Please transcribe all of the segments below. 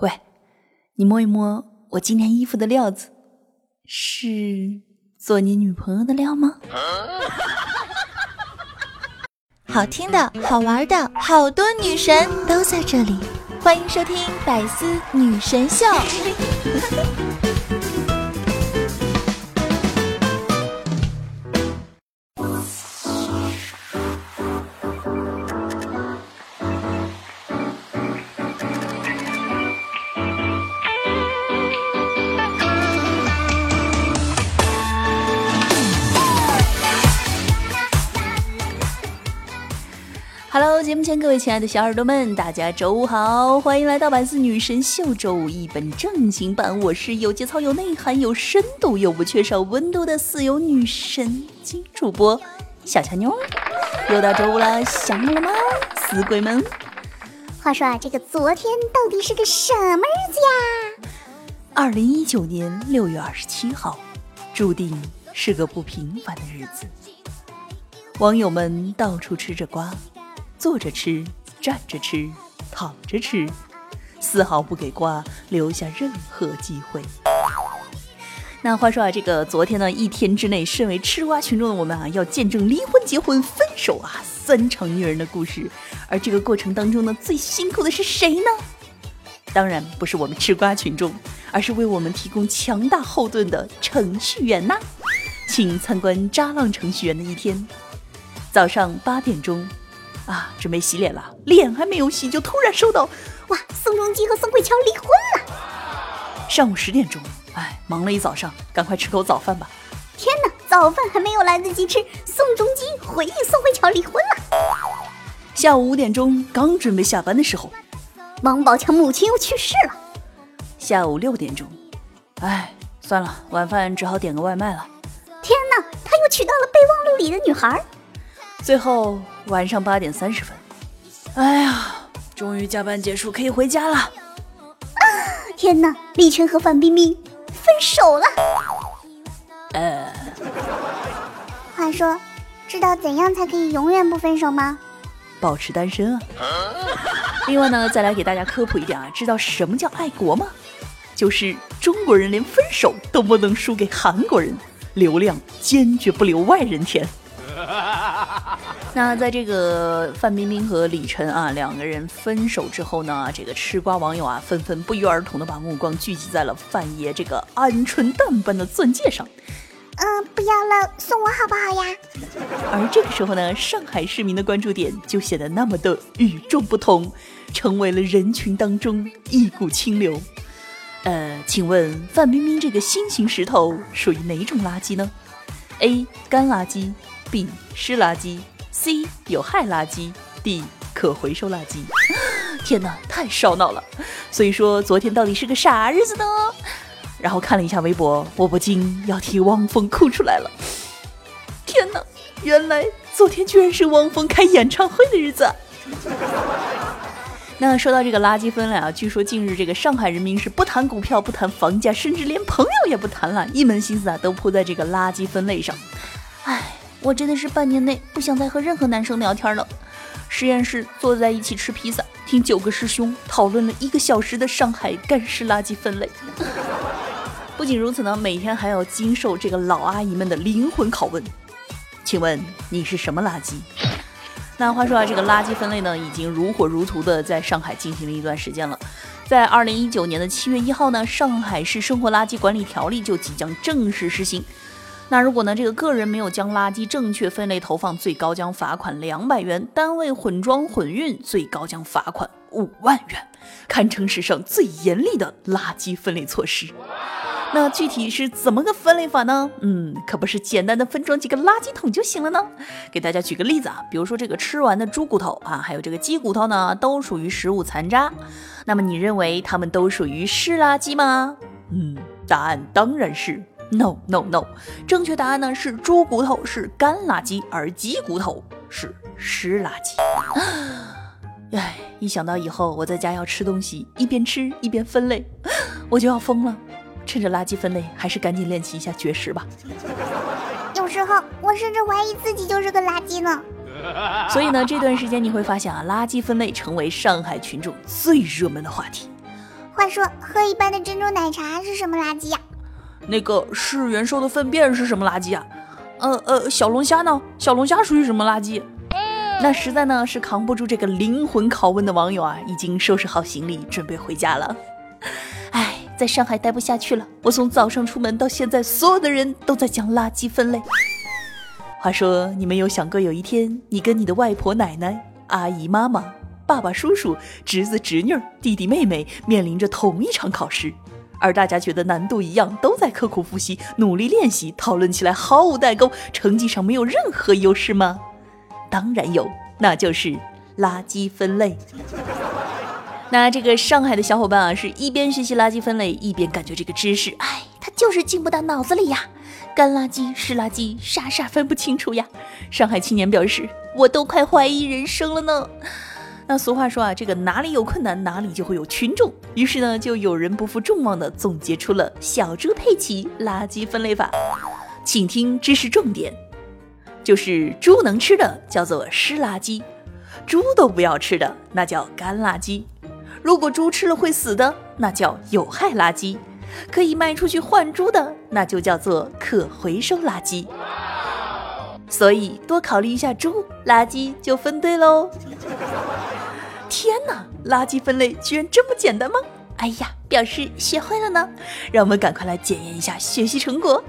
喂，你摸一摸我今天衣服的料子，是做你女朋友的料吗？好听的、好玩的，好多女神都在这里，欢迎收听《百思女神秀》。各位亲爱的小耳朵们，大家周五好，欢迎来到百思女神秀周五一本正经版。我是有节操、有内涵、有深度又不缺少温度的四有女神金主播小乔妞。又到周五了，想我了吗，死鬼们？话说啊，这个昨天到底是个什么日子呀？二零一九年六月二十七号，注定是个不平凡的日子。网友们到处吃着瓜。坐着吃，站着吃，躺着吃，丝毫不给瓜留下任何机会。那话说啊，这个昨天呢，一天之内，身为吃瓜群众的我们啊，要见证离婚、结婚、分手啊三场虐人的故事。而这个过程当中呢，最辛苦的是谁呢？当然不是我们吃瓜群众，而是为我们提供强大后盾的程序员呐。请参观渣浪程序员的一天。早上八点钟。啊，准备洗脸了，脸还没有洗，就突然收到，哇，宋仲基和宋慧乔离婚了。上午十点钟，哎，忙了一早上，赶快吃口早饭吧。天哪，早饭还没有来得及吃，宋仲基回应宋慧乔离婚了。下午五点钟，刚准备下班的时候，王宝强母亲又去世了。下午六点钟，哎，算了，晚饭只好点个外卖了。天哪，他又娶到了备忘录里的女孩。最后晚上八点三十分，哎呀，终于加班结束，可以回家了。啊！天哪，李晨和范冰冰分手了。呃，话说，知道怎样才可以永远不分手吗？保持单身啊。另外呢，再来给大家科普一点啊，知道什么叫爱国吗？就是中国人连分手都不能输给韩国人，流量坚决不留外人田。那在这个范冰冰和李晨啊两个人分手之后呢，这个吃瓜网友啊纷纷不约而同的把目光聚集在了范爷这个鹌鹑蛋般的钻戒上。嗯，不要了，送我好不好呀？而这个时候呢，上海市民的关注点就显得那么的与众不同，成为了人群当中一股清流。呃，请问范冰冰这个心形石头属于哪种垃圾呢？A 干垃圾。B 湿垃圾，C 有害垃圾，D 可回收垃圾。天哪，太烧脑了！所以说昨天到底是个啥日子呢？然后看了一下微博，我不禁要替汪峰哭出来了。天哪，原来昨天居然是汪峰开演唱会的日子。那说到这个垃圾分类啊，据说近日这个上海人民是不谈股票、不谈房价，甚至连朋友也不谈了，一门心思啊都扑在这个垃圾分类上。唉。我真的是半年内不想再和任何男生聊天了。实验室坐在一起吃披萨，听九个师兄讨论了一个小时的上海干湿垃圾分类。不仅如此呢，每天还要经受这个老阿姨们的灵魂拷问。请问你是什么垃圾？那话说啊，这个垃圾分类呢，已经如火如荼的在上海进行了一段时间了。在二零一九年的七月一号呢，上海市生活垃圾管理条例就即将正式实行。那如果呢？这个个人没有将垃圾正确分类投放，最高将罚款两百元；单位混装混运，最高将罚款五万元，堪称史上最严厉的垃圾分类措施。那具体是怎么个分类法呢？嗯，可不是简单的分装几个垃圾桶就行了呢。给大家举个例子啊，比如说这个吃完的猪骨头啊，还有这个鸡骨头呢，都属于食物残渣。那么你认为它们都属于湿垃圾吗？嗯，答案当然是。No no no，正确答案呢是猪骨头是干垃圾，而鸡骨头是湿垃圾。哎，一想到以后我在家要吃东西，一边吃一边分类，我就要疯了。趁着垃圾分类，还是赶紧练习一下绝食吧。有时候我甚至怀疑自己就是个垃圾呢。所以呢，这段时间你会发现啊，垃圾分类成为上海群众最热门的话题。话话说，喝一般的珍珠奶茶是什么垃圾呀？那个是元兽的粪便是什么垃圾啊？呃呃，小龙虾呢？小龙虾属于什么垃圾？那实在呢是扛不住这个灵魂拷问的网友啊，已经收拾好行李准备回家了。哎，在上海待不下去了。我从早上出门到现在，所有的人都在讲垃圾分类。话说，你们有想过有一天，你跟你的外婆、奶奶、阿姨、妈妈、爸爸、叔叔、侄子、侄女、弟弟、妹妹面临着同一场考试，而大家觉得难度一样，都在刻苦复习、努力练习，讨论起来毫无代沟，成绩上没有任何优势吗？当然有，那就是垃圾分类。那这个上海的小伙伴啊，是一边学习垃圾分类，一边感觉这个知识，哎，他就是进不到脑子里呀，干垃圾、湿垃圾，傻傻分不清楚呀。上海青年表示，我都快怀疑人生了呢。那俗话说啊，这个哪里有困难，哪里就会有群众。于是呢，就有人不负众望的总结出了小猪佩奇垃圾分类法。请听知识重点。就是猪能吃的叫做湿垃圾，猪都不要吃的那叫干垃圾。如果猪吃了会死的，那叫有害垃圾。可以卖出去换猪的，那就叫做可回收垃圾。所以多考虑一下猪，垃圾就分对喽。天哪，垃圾分类居然这么简单吗？哎呀，表示学会了呢。让我们赶快来检验一下学习成果。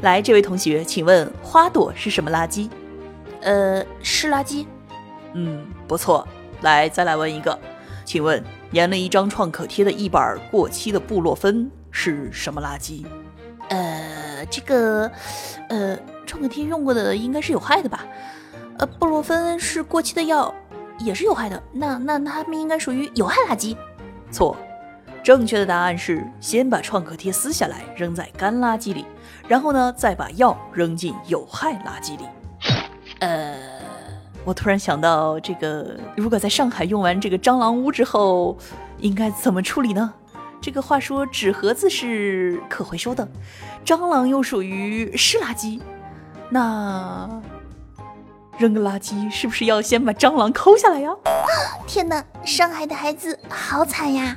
来，这位同学，请问花朵是什么垃圾？呃，湿垃圾。嗯，不错。来，再来问一个，请问粘了一张创可贴的一板过期的布洛芬是什么垃圾？呃，这个，呃，创可贴用过的应该是有害的吧？呃，布洛芬是过期的药，也是有害的。那那它们应该属于有害垃圾。错。正确的答案是先把创可贴撕下来扔在干垃圾里，然后呢再把药扔进有害垃圾里。呃，我突然想到，这个如果在上海用完这个蟑螂屋之后，应该怎么处理呢？这个话说纸盒子是可回收的，蟑螂又属于湿垃圾，那扔个垃圾是不是要先把蟑螂抠下来呀？天哪，上海的孩子好惨呀！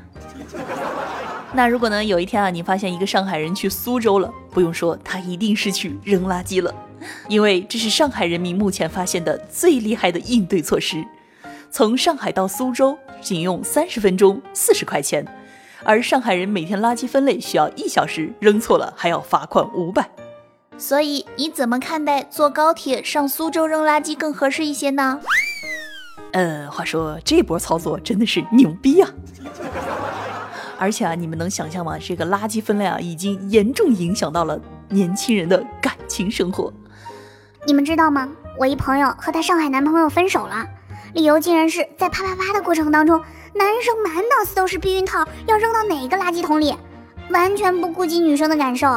那如果呢？有一天啊，你发现一个上海人去苏州了，不用说，他一定是去扔垃圾了，因为这是上海人民目前发现的最厉害的应对措施。从上海到苏州仅用三十分钟，四十块钱，而上海人每天垃圾分类需要一小时，扔错了还要罚款五百。所以你怎么看待坐高铁上苏州扔垃圾更合适一些呢？呃，话说这波操作真的是牛逼啊！而且啊，你们能想象吗？这个垃圾分类啊，已经严重影响到了年轻人的感情生活。你们知道吗？我一朋友和她上海男朋友分手了，理由竟然是在啪啪啪的过程当中，男生满脑子都是避孕套要扔到哪个垃圾桶里，完全不顾及女生的感受。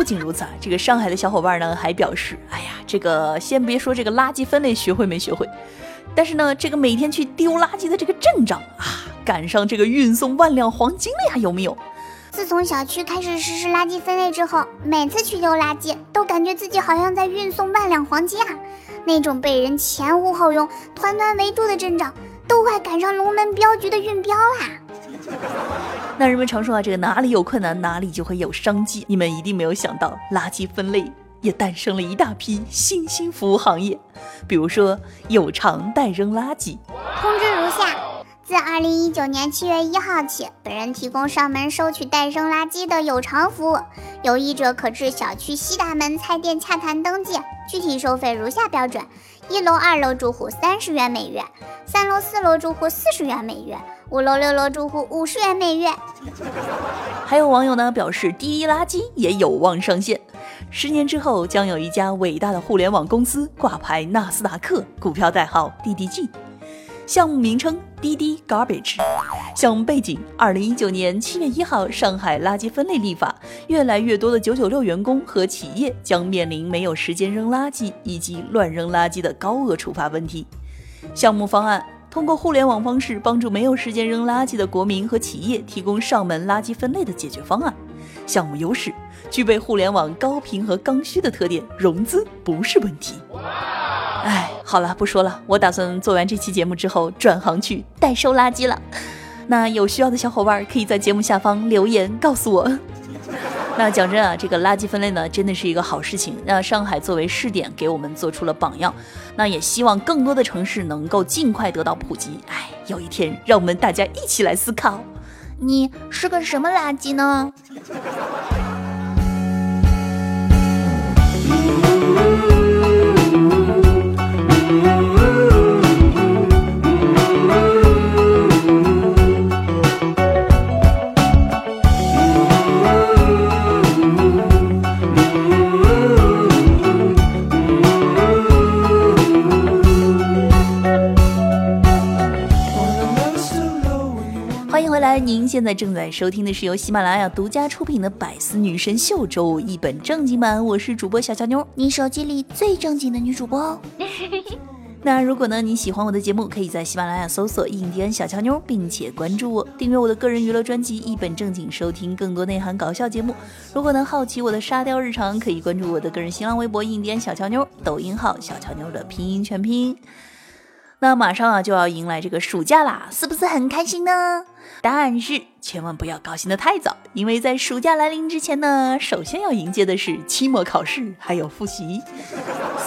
不仅如此啊，这个上海的小伙伴呢还表示，哎呀，这个先别说这个垃圾分类学会没学会，但是呢，这个每天去丢垃圾的这个阵仗啊。赶上这个运送万两黄金了呀？有没有？自从小区开始实施垃圾分类之后，每次去丢垃圾，都感觉自己好像在运送万两黄金啊！那种被人前呼后拥、团团围住的阵仗，都快赶上龙门镖局的运镖啦！那人们常说啊，这个哪里有困难，哪里就会有商机。你们一定没有想到，垃圾分类也诞生了一大批新兴服务行业，比如说有偿代扔垃圾。通知如下。自二零一九年七月一号起，本人提供上门收取代扔垃圾的有偿服务，有意者可至小区西大门菜店洽谈登记，具体收费如下标准：一楼、二楼住户三十元每月，三楼、四楼住户四十元每月，五楼、六楼住户五十元每月。还有网友呢表示，滴滴垃圾也有望上线，十年之后将有一家伟大的互联网公司挂牌纳斯达克，股票代号滴滴 G。项目名称滴滴 Garbage。项目背景：二零一九年七月一号，上海垃圾分类立法，越来越多的九九六员工和企业将面临没有时间扔垃圾以及乱扔垃圾的高额处罚问题。项目方案通过互联网方式帮助没有时间扔垃圾的国民和企业提供上门垃圾分类的解决方案。项目优势：具备互联网高频和刚需的特点，融资不是问题。哎，好了，不说了。我打算做完这期节目之后转行去代收垃圾了。那有需要的小伙伴可以在节目下方留言告诉我。那讲真啊，这个垃圾分类呢，真的是一个好事情。那上海作为试点，给我们做出了榜样。那也希望更多的城市能够尽快得到普及。哎，有一天，让我们大家一起来思考，你是个什么垃圾呢？Thank you. 现在正在收听的是由喜马拉雅独家出品的《百思女神秀》周五一本正经版，我是主播小乔妞，你手机里最正经的女主播哦。那如果呢你喜欢我的节目，可以在喜马拉雅搜索“印第安小乔妞”，并且关注我，订阅我的个人娱乐专辑《一本正经》，收听更多内涵搞笑节目。如果呢好奇我的沙雕日常，可以关注我的个人新浪微博“印第安小乔妞”，抖音号“小乔妞”的拼音全拼。那马上啊就要迎来这个暑假啦，是不是很开心呢？但是千万不要高兴的太早，因为在暑假来临之前呢，首先要迎接的是期末考试，还有复习。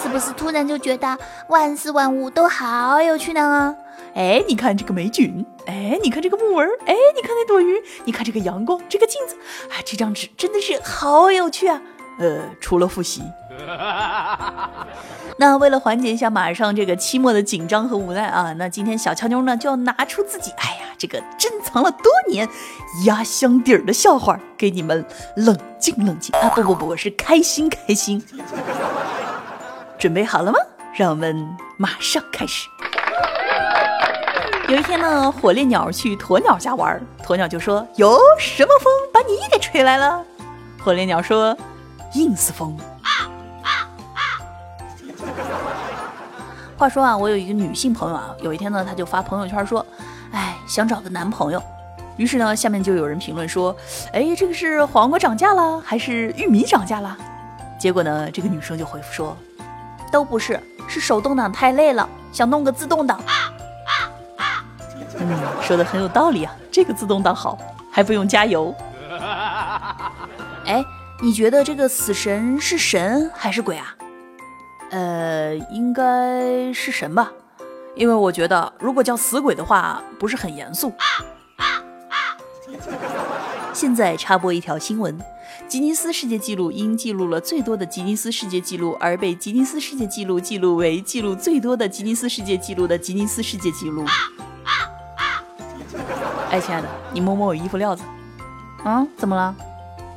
是不是突然就觉得万事万物都好有趣呢？哎，你看这个霉菌，哎，你看这个木纹，哎，你看那朵云，你看这个阳光，这个镜子，哎，这张纸真的是好有趣啊！呃，除了复习。那为了缓解一下马上这个期末的紧张和无奈啊，那今天小乔妞呢就要拿出自己，哎呀，这个珍藏了多年压箱底儿的笑话，给你们冷静冷静啊！不不不，是开心开心。准备好了吗？让我们马上开始。有一天呢，火烈鸟去鸵鸟家玩，鸵鸟就说：“哟，什么风把你给吹来了？”火烈鸟说：“ ins 风。”话说啊，我有一个女性朋友啊，有一天呢，她就发朋友圈说，哎，想找个男朋友。于是呢，下面就有人评论说，哎，这个是黄瓜涨价了，还是玉米涨价了？结果呢，这个女生就回复说，都不是，是手动挡太累了，想弄个自动挡。嗯，说的很有道理啊，这个自动挡好，还不用加油。哎，你觉得这个死神是神还是鬼啊？呃，应该是神吧，因为我觉得如果叫死鬼的话，不是很严肃。现在插播一条新闻：吉尼斯世界纪录因记录了最多的吉尼斯世界纪录而被吉尼斯世界纪录记录为记录最多的吉尼斯世界纪录的吉尼斯世界纪录。哎，亲爱的，你摸摸我衣服料子。啊，怎么了？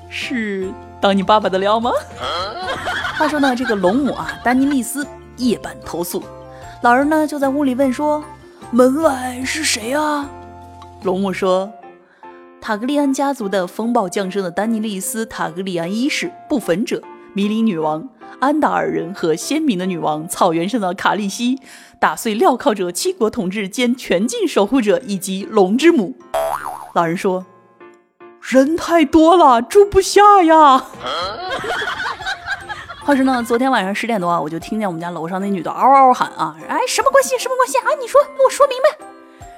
是当你爸爸的料吗？话说呢，这个龙母啊，丹尼利斯夜半投宿，老人呢就在屋里问说：“门外是谁啊？”龙母说：“塔格利安家族的风暴降生的丹尼利斯·塔格利安一世，不焚者，迷林女王安达尔人和鲜明的女王草原上的卡利西，打碎镣铐者七国统治兼全境守护者以及龙之母。”老人说：“人太多了，住不下呀。”话说呢，昨天晚上十点多啊，我就听见我们家楼上那女的嗷嗷喊啊，哎，什么关系？什么关系啊？你说，给我说明白。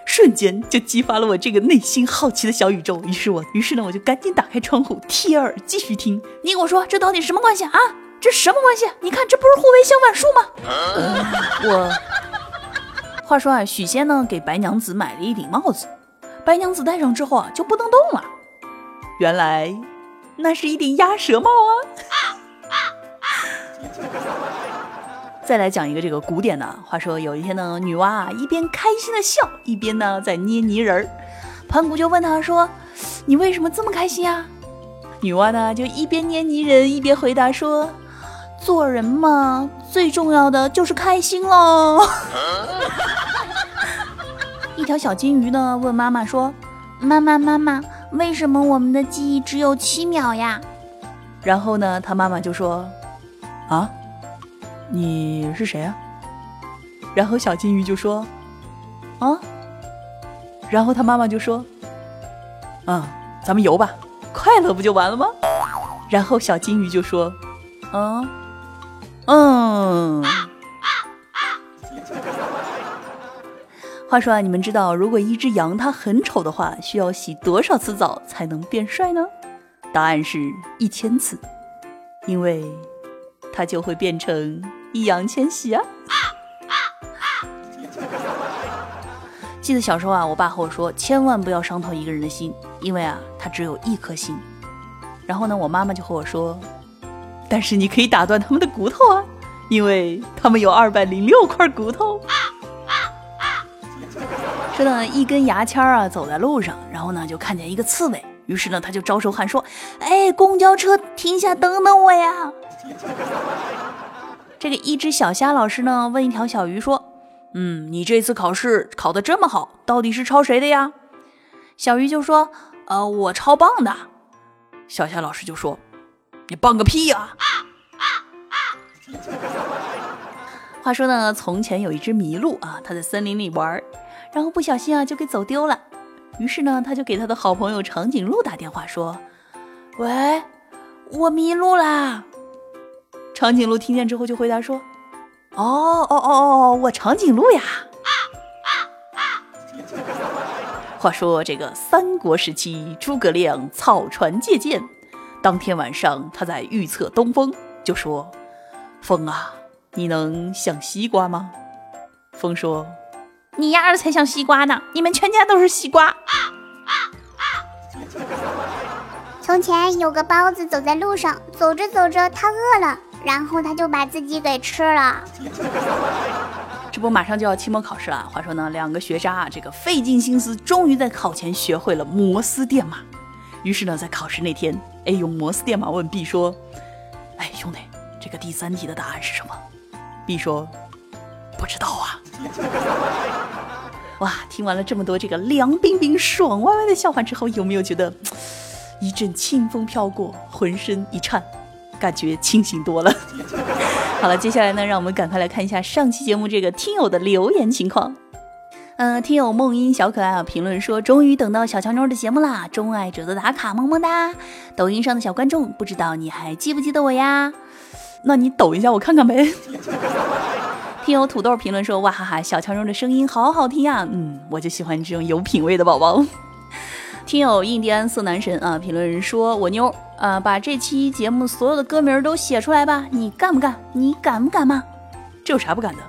瞬间就激发了我这个内心好奇的小宇宙。于是我，于是呢，我就赶紧打开窗户，贴耳继续听。你给我说，这到底什么关系啊？这什么关系？你看，这不是互为相反数吗？我话说啊，许仙呢给白娘子买了一顶帽子，白娘子戴上之后啊就不能动了。原来那是一顶鸭舌帽啊。再来讲一个这个古典的。话说有一天呢，女娲啊一边开心的笑，一边呢在捏泥人儿。盘古就问她说：“你为什么这么开心啊？”女娲呢就一边捏泥人，一边回答说：“做人嘛，最重要的就是开心喽。” 一条小金鱼呢问妈妈说：“妈妈妈妈，为什么我们的记忆只有七秒呀？”然后呢，他妈妈就说：“啊。”你是谁啊？然后小金鱼就说：“啊。”然后他妈妈就说：“嗯，咱们游吧，快乐不就完了吗？”然后小金鱼就说：“嗯，嗯。”话说啊，你们知道如果一只羊它很丑的话，需要洗多少次澡才能变帅呢？答案是一千次，因为它就会变成易烊千玺啊。记得小时候啊，我爸和我说，千万不要伤透一个人的心，因为啊，他只有一颗心。然后呢，我妈妈就和我说，但是你可以打断他们的骨头啊，因为他们有二百零六块骨头。啊说呢，一根牙签啊，走在路上，然后呢，就看见一个刺猬，于是呢，他就招手喊说：“哎，公交车停下，等等我呀！”这个一只小虾老师呢，问一条小鱼说。嗯，你这次考试考得这么好，到底是抄谁的呀？小鱼就说：“呃，我抄棒的。”小虾老师就说：“你棒个屁呀！”话说呢，从前有一只麋鹿啊，它在森林里玩，然后不小心啊就给走丢了。于是呢，他就给他的好朋友长颈鹿打电话说：“喂，我迷路啦！”长颈鹿听见之后就回答说。哦哦哦哦，我长颈鹿呀！话说这个三国时期，诸葛亮草船借箭，当天晚上他在预测东风，就说：“风啊，你能像西瓜吗？”风说：“你丫的才像西瓜呢！你们全家都是西瓜。”从前有个包子走在路上，走着走着他饿了。然后他就把自己给吃了。这不马上就要期末考试了。话说呢，两个学渣啊，这个费尽心思，终于在考前学会了摩斯电码。于是呢，在考试那天，A 用摩斯电码问 B 说：“哎，兄弟，这个第三题的答案是什么？”B 说：“不知道啊。”哇，听完了这么多这个凉冰冰、爽歪歪的笑话之后，有没有觉得 一阵清风飘过，浑身一颤？感觉清醒多了。好了，接下来呢，让我们赶快来看一下上期节目这个听友的留言情况。嗯，听友梦音小可爱啊，评论说终于等到小乔妞的节目啦，钟爱者的打卡，么么哒。抖音上的小观众，不知道你还记不记得我呀？那你抖一下我看看呗。听友土豆评论说哇哈哈，小乔妞的声音好好听呀，嗯，我就喜欢这种有品位的宝宝。听友印第安色男神啊，评论说我妞。呃，把这期节目所有的歌名都写出来吧，你干不干？你敢不敢吗？这有啥不敢的？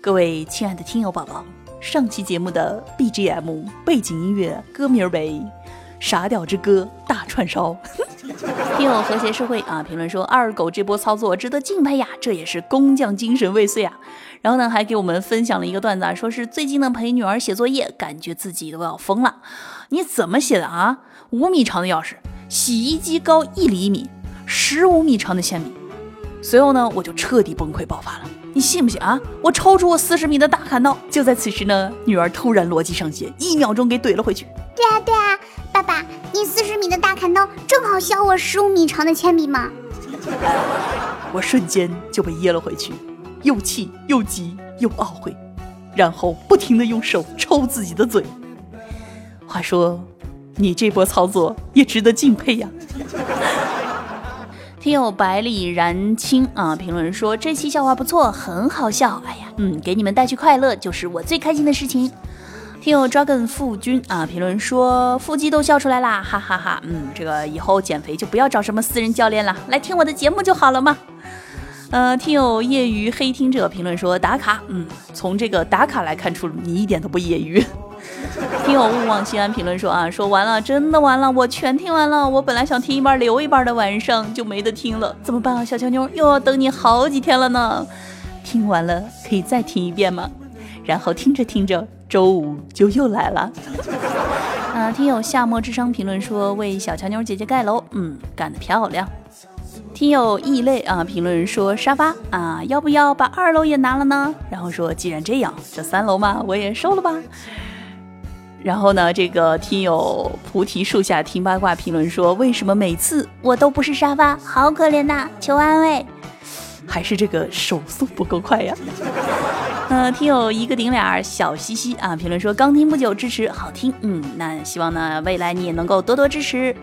各位亲爱的听友宝宝，上期节目的 BGM 背景音乐歌名为《傻屌之歌大串烧》。听友和谐社会啊，评论说二狗这波操作值得敬佩呀，这也是工匠精神未遂啊。然后呢，还给我们分享了一个段子，啊说是最近呢陪女儿写作业，感觉自己都要疯了。你怎么写的啊？五米长的钥匙。洗衣机高一厘米，十五米长的铅笔。随后呢，我就彻底崩溃爆发了。你信不信啊？我抽出我四十米的大砍刀。就在此时呢，女儿突然逻辑上线，一秒钟给怼了回去。对啊对啊，爸爸，你四十米的大砍刀正好削我十五米长的铅笔吗？我瞬间就被噎了回去，又气又急又懊悔，然后不停的用手抽自己的嘴。话说。你这波操作也值得敬佩呀！听友百里燃青啊，评论说这期笑话不错，很好笑。哎呀，嗯，给你们带去快乐就是我最开心的事情。听友 dragon 富君啊，评论说腹肌都笑出来啦，哈哈哈。嗯，这个以后减肥就不要找什么私人教练了，来听我的节目就好了嘛。呃，听友业余黑听者评论说打卡，嗯，从这个打卡来看出你一点都不业余。听友勿忘西安评论说啊，说完了，真的完了，我全听完了。我本来想听一半留一半的，晚上就没得听了，怎么办啊？小乔妞又要等你好几天了呢。听完了可以再听一遍吗？然后听着听着，周五就又来了。啊，听友夏末智商评论说为小乔妞姐姐盖楼，嗯，干得漂亮。听友异类啊评论说沙发啊，要不要把二楼也拿了呢？然后说既然这样，这三楼嘛我也收了吧。然后呢，这个听友菩提树下听八卦评论说：“为什么每次我都不是沙发？好可怜呐，求安慰。”还是这个手速不够快呀？嗯，听友一个顶俩小西西啊评论说：“刚听不久，支持好听。”嗯，那希望呢未来你也能够多多支持。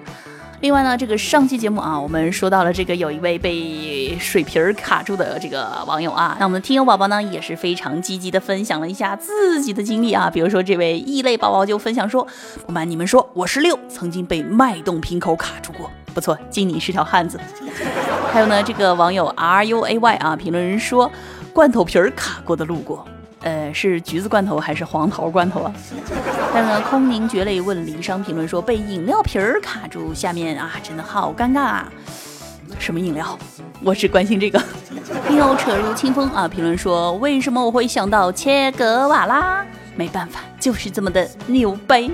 另外呢，这个上期节目啊，我们说到了这个有一位被水瓶儿卡住的这个网友啊，那我们的听友宝宝呢也是非常积极的分享了一下自己的经历啊，比如说这位异类宝宝就分享说，不瞒你们说，我是六，曾经被脉动瓶口卡住过，不错，敬你是条汉子。还有呢，这个网友 R U A Y 啊，评论人说，罐头皮儿卡过的路过。呃，是橘子罐头还是黄桃罐头啊？但是呢，空凝绝类问离殇评论说被饮料瓶儿卡住，下面啊，真的好尴尬啊！什么饮料？我只关心这个。听友扯入清风啊，评论说为什么我会想到切格瓦拉？没办法，就是这么的牛掰。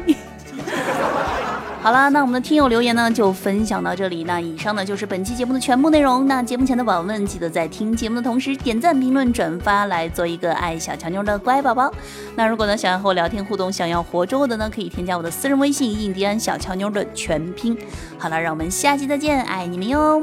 好了，那我们的听友留言呢就分享到这里。那以上呢就是本期节目的全部内容。那节目前的宝宝们，记得在听节目的同时点赞、评论、转发，来做一个爱小乔妞的乖宝宝。那如果呢想要和我聊天互动，想要活捉我的呢，可以添加我的私人微信“印第安小乔妞”的全拼。好了，让我们下期再见，爱你们哟。